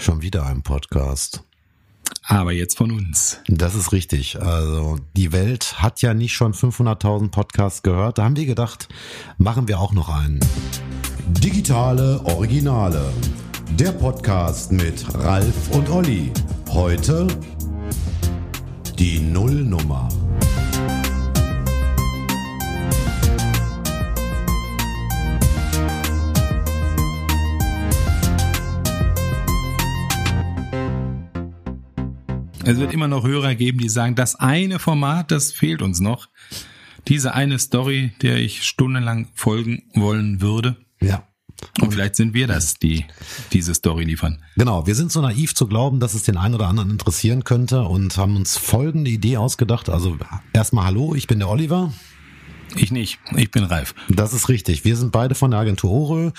Schon wieder ein Podcast. Aber jetzt von uns. Das ist richtig. Also die Welt hat ja nicht schon 500.000 Podcasts gehört. Da haben wir gedacht, machen wir auch noch einen. Digitale Originale. Der Podcast mit Ralf und Olli. Heute die Nullnummer. Es wird immer noch Hörer geben, die sagen, das eine Format, das fehlt uns noch. Diese eine Story, der ich stundenlang folgen wollen würde. Ja. Und vielleicht sind wir das, die diese Story liefern. Genau, wir sind so naiv zu glauben, dass es den einen oder anderen interessieren könnte und haben uns folgende Idee ausgedacht. Also erstmal hallo, ich bin der Oliver. Ich nicht. Ich bin Ralf. Das ist richtig. Wir sind beide von der Agentur Orö,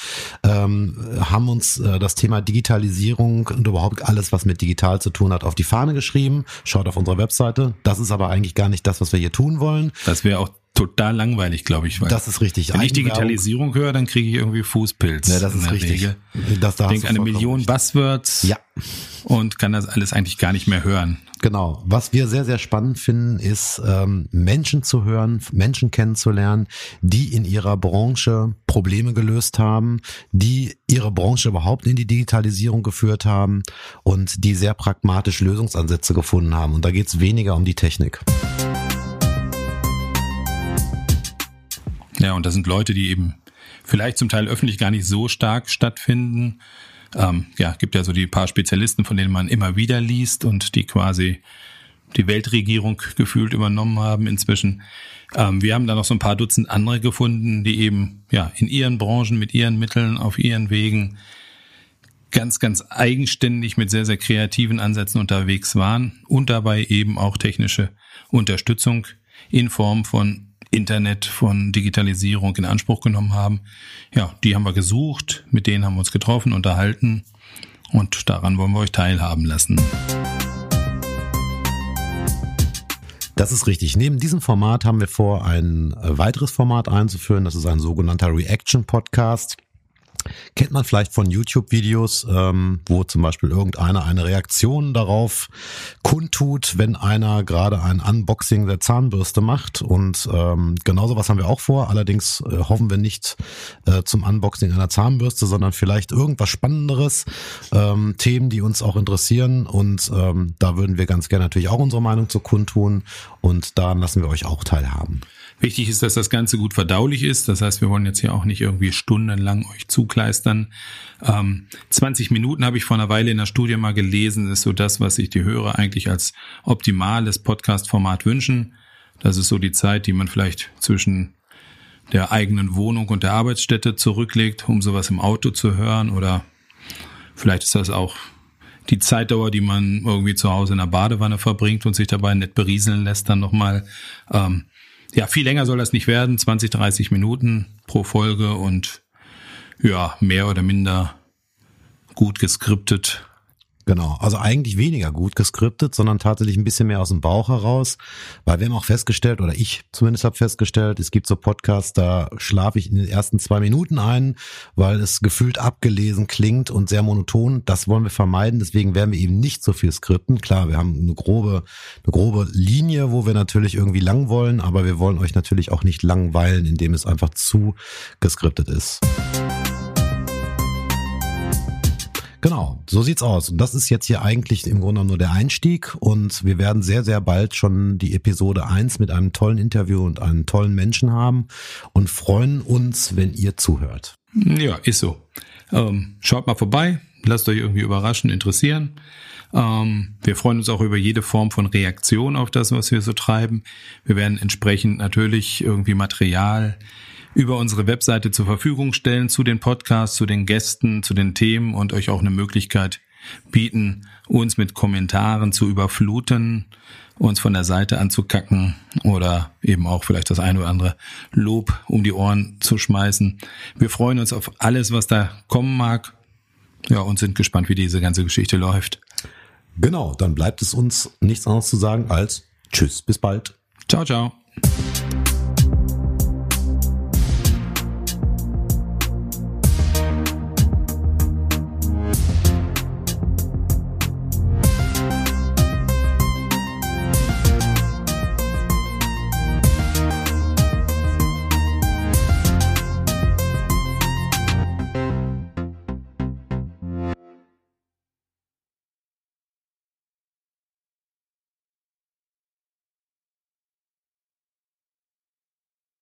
ähm, haben uns äh, das Thema Digitalisierung und überhaupt alles, was mit digital zu tun hat, auf die Fahne geschrieben. Schaut auf unserer Webseite. Das ist aber eigentlich gar nicht das, was wir hier tun wollen. Das wäre auch total langweilig, glaube ich. das ist richtig. Wenn ich Digitalisierung höre, dann kriege ich irgendwie Fußpilz. Ja, das ist richtig. Das, da ich denke eine Million Buzzwords ja. und kann das alles eigentlich gar nicht mehr hören. Genau. Was wir sehr, sehr spannend finden, ist ähm, Menschen zu hören, Menschen kennenzulernen, die in ihrer Branche Probleme gelöst haben, die ihre Branche überhaupt in die Digitalisierung geführt haben und die sehr pragmatisch Lösungsansätze gefunden haben. Und da geht es weniger um die Technik. Ja, und das sind Leute, die eben vielleicht zum Teil öffentlich gar nicht so stark stattfinden. Ähm, ja, gibt ja so die paar Spezialisten, von denen man immer wieder liest und die quasi die Weltregierung gefühlt übernommen haben inzwischen. Ähm, wir haben da noch so ein paar Dutzend andere gefunden, die eben ja in ihren Branchen mit ihren Mitteln auf ihren Wegen ganz, ganz eigenständig mit sehr, sehr kreativen Ansätzen unterwegs waren und dabei eben auch technische Unterstützung in Form von Internet, von Digitalisierung in Anspruch genommen haben. Ja, die haben wir gesucht, mit denen haben wir uns getroffen, unterhalten und daran wollen wir euch teilhaben lassen. Das ist richtig. Neben diesem Format haben wir vor, ein weiteres Format einzuführen. Das ist ein sogenannter Reaction Podcast. Kennt man vielleicht von YouTube-Videos, ähm, wo zum Beispiel irgendeiner eine Reaktion darauf kundtut, wenn einer gerade ein Unboxing der Zahnbürste macht. Und ähm, genauso was haben wir auch vor. Allerdings äh, hoffen wir nicht äh, zum Unboxing einer Zahnbürste, sondern vielleicht irgendwas Spannenderes, ähm, Themen, die uns auch interessieren. Und ähm, da würden wir ganz gerne natürlich auch unsere Meinung zu kundtun. Und daran lassen wir euch auch teilhaben. Wichtig ist, dass das Ganze gut verdaulich ist. Das heißt, wir wollen jetzt hier auch nicht irgendwie stundenlang euch zukleistern. Ähm, 20 Minuten habe ich vor einer Weile in der Studie mal gelesen, ist so das, was sich die Hörer eigentlich als optimales Podcast-Format wünschen. Das ist so die Zeit, die man vielleicht zwischen der eigenen Wohnung und der Arbeitsstätte zurücklegt, um sowas im Auto zu hören. Oder vielleicht ist das auch die Zeitdauer, die man irgendwie zu Hause in der Badewanne verbringt und sich dabei nett berieseln lässt, dann nochmal. Ähm, ja, viel länger soll das nicht werden, 20, 30 Minuten pro Folge und ja, mehr oder minder gut geskriptet Genau, also eigentlich weniger gut geskriptet, sondern tatsächlich ein bisschen mehr aus dem Bauch heraus, weil wir haben auch festgestellt, oder ich zumindest habe festgestellt, es gibt so Podcasts, da schlafe ich in den ersten zwei Minuten ein, weil es gefühlt abgelesen klingt und sehr monoton. Das wollen wir vermeiden, deswegen werden wir eben nicht so viel skripten. Klar, wir haben eine grobe, eine grobe Linie, wo wir natürlich irgendwie lang wollen, aber wir wollen euch natürlich auch nicht langweilen, indem es einfach zu geskriptet ist. Genau, so sieht's aus. Und das ist jetzt hier eigentlich im Grunde nur der Einstieg. Und wir werden sehr, sehr bald schon die Episode eins mit einem tollen Interview und einem tollen Menschen haben und freuen uns, wenn ihr zuhört. Ja, ist so. Ähm, schaut mal vorbei, lasst euch irgendwie überraschen, interessieren. Ähm, wir freuen uns auch über jede Form von Reaktion auf das, was wir so treiben. Wir werden entsprechend natürlich irgendwie Material über unsere Webseite zur Verfügung stellen zu den Podcasts, zu den Gästen, zu den Themen und euch auch eine Möglichkeit bieten, uns mit Kommentaren zu überfluten, uns von der Seite anzukacken oder eben auch vielleicht das eine oder andere Lob um die Ohren zu schmeißen. Wir freuen uns auf alles, was da kommen mag. Ja, und sind gespannt, wie diese ganze Geschichte läuft. Genau, dann bleibt es uns nichts anderes zu sagen als Tschüss, bis bald. Ciao, ciao.